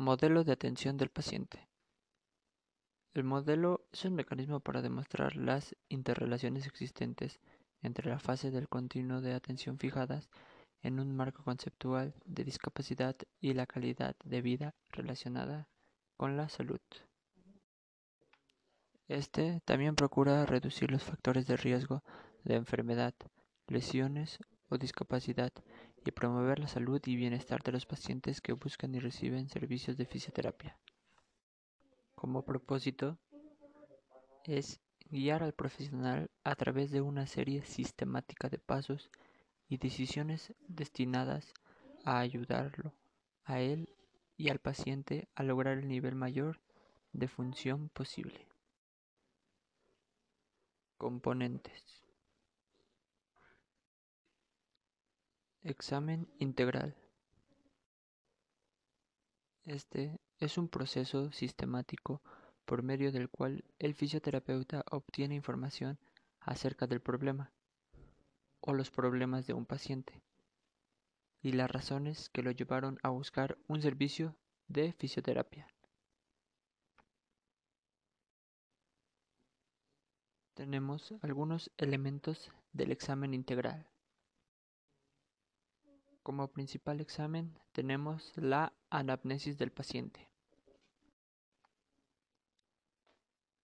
Modelo de atención del paciente. El modelo es un mecanismo para demostrar las interrelaciones existentes entre la fase del continuo de atención fijadas en un marco conceptual de discapacidad y la calidad de vida relacionada con la salud. Este también procura reducir los factores de riesgo de enfermedad, lesiones o discapacidad y promover la salud y bienestar de los pacientes que buscan y reciben servicios de fisioterapia. Como propósito es guiar al profesional a través de una serie sistemática de pasos y decisiones destinadas a ayudarlo a él y al paciente a lograr el nivel mayor de función posible. Componentes. Examen integral. Este es un proceso sistemático por medio del cual el fisioterapeuta obtiene información acerca del problema o los problemas de un paciente y las razones que lo llevaron a buscar un servicio de fisioterapia. tenemos algunos elementos del examen integral. Como principal examen tenemos la anamnesis del paciente.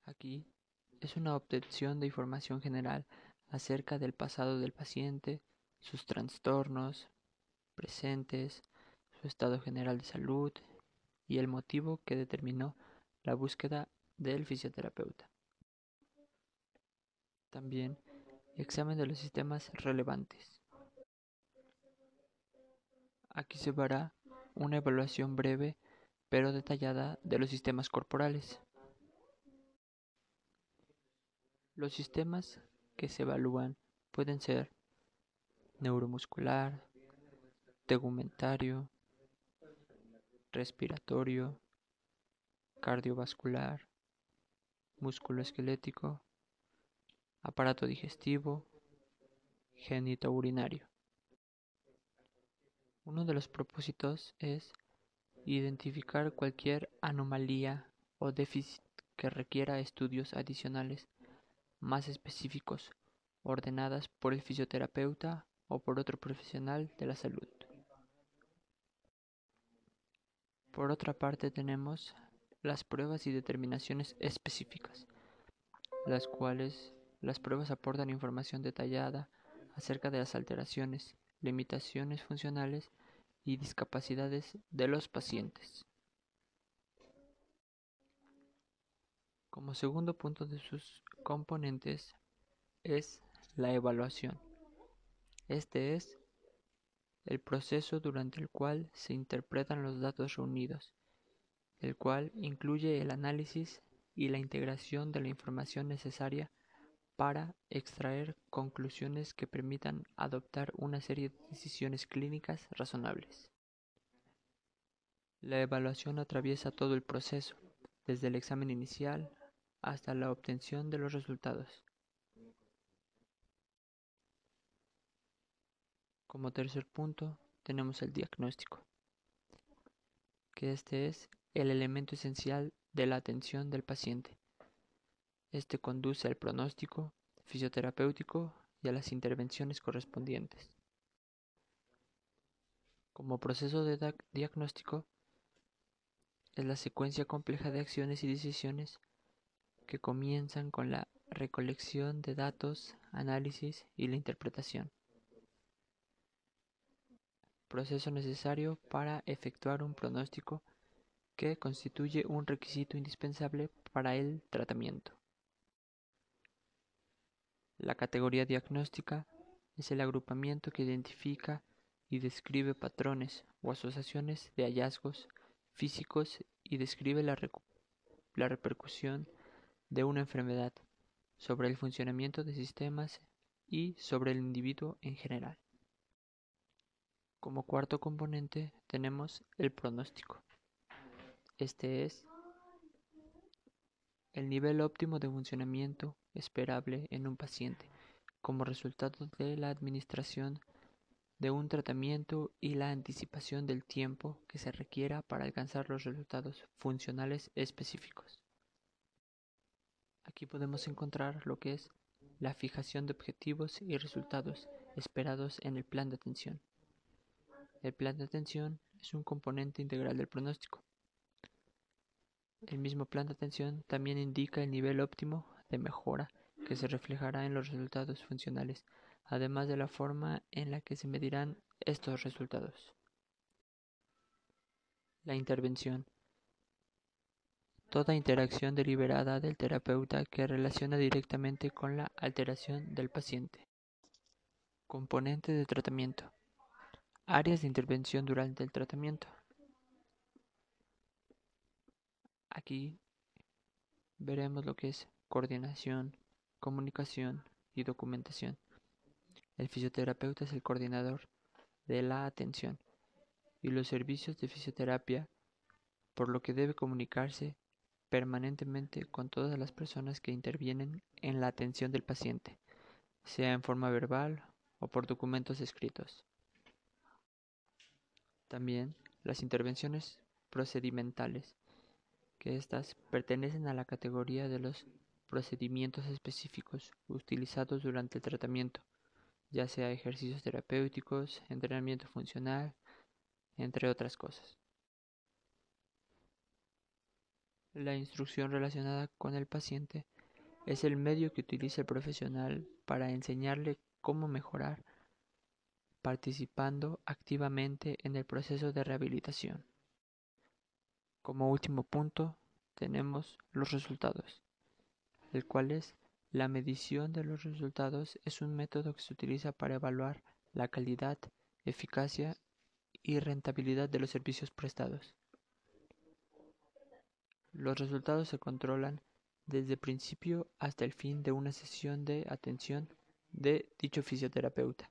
Aquí es una obtención de información general acerca del pasado del paciente, sus trastornos presentes, su estado general de salud y el motivo que determinó la búsqueda del fisioterapeuta. También examen de los sistemas relevantes. Aquí se verá una evaluación breve pero detallada de los sistemas corporales. Los sistemas que se evalúan pueden ser neuromuscular, tegumentario, respiratorio, cardiovascular, musculoesquelético, aparato digestivo, urinario. Uno de los propósitos es identificar cualquier anomalía o déficit que requiera estudios adicionales más específicos, ordenadas por el fisioterapeuta o por otro profesional de la salud. Por otra parte tenemos las pruebas y determinaciones específicas, las cuales las pruebas aportan información detallada acerca de las alteraciones, limitaciones funcionales y discapacidades de los pacientes. Como segundo punto de sus componentes es la evaluación. Este es el proceso durante el cual se interpretan los datos reunidos, el cual incluye el análisis y la integración de la información necesaria para extraer conclusiones que permitan adoptar una serie de decisiones clínicas razonables. La evaluación atraviesa todo el proceso, desde el examen inicial hasta la obtención de los resultados. Como tercer punto, tenemos el diagnóstico, que este es el elemento esencial de la atención del paciente. Este conduce al pronóstico fisioterapéutico y a las intervenciones correspondientes. Como proceso de diagnóstico, es la secuencia compleja de acciones y decisiones que comienzan con la recolección de datos, análisis y la interpretación. Proceso necesario para efectuar un pronóstico que constituye un requisito indispensable para el tratamiento. La categoría diagnóstica es el agrupamiento que identifica y describe patrones o asociaciones de hallazgos físicos y describe la, la, repercusión de una enfermedad sobre el funcionamiento de sistemas y sobre el individuo en general. Como cuarto componente tenemos el pronóstico. Este es el nivel óptimo de funcionamiento esperable en un paciente como resultado de la administración de un tratamiento y la anticipación del tiempo que se requiera para alcanzar los resultados funcionales específicos. Aquí podemos encontrar lo que es la fijación de objetivos y resultados esperados en el plan de atención. El plan de atención es un componente integral del pronóstico. El mismo plan de atención también indica el nivel óptimo de mejora que se reflejará en los resultados funcionales, además de la forma en la que se medirán estos resultados. La intervención. Toda interacción deliberada del terapeuta que relaciona directamente con la alteración del paciente. Componente de tratamiento. Áreas de intervención durante el tratamiento. Aquí veremos lo que es coordinación, comunicación y documentación. El fisioterapeuta es el coordinador de la atención y los servicios de fisioterapia, por lo que debe comunicarse permanentemente con todas las personas que intervienen en la atención del paciente, sea en forma verbal o por documentos escritos. También las intervenciones procedimentales que éstas pertenecen a la categoría de los procedimientos específicos utilizados durante el tratamiento, ya sea ejercicios terapéuticos, entrenamiento funcional, entre otras cosas. La instrucción relacionada con el paciente es el medio que utiliza el profesional para enseñarle cómo mejorar, participando activamente en el proceso de rehabilitación. Como último punto, tenemos los resultados, el cual es la medición de los resultados es un método que se utiliza para evaluar la calidad, eficacia y rentabilidad de los servicios prestados. Los resultados se controlan desde el principio hasta el fin de una sesión de atención de dicho fisioterapeuta.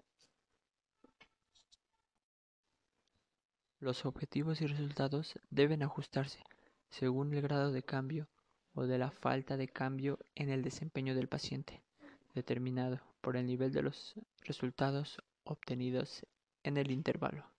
Los objetivos y resultados deben ajustarse según el grado de cambio o de la falta de cambio en el desempeño del paciente, determinado por el nivel de los resultados obtenidos en el intervalo.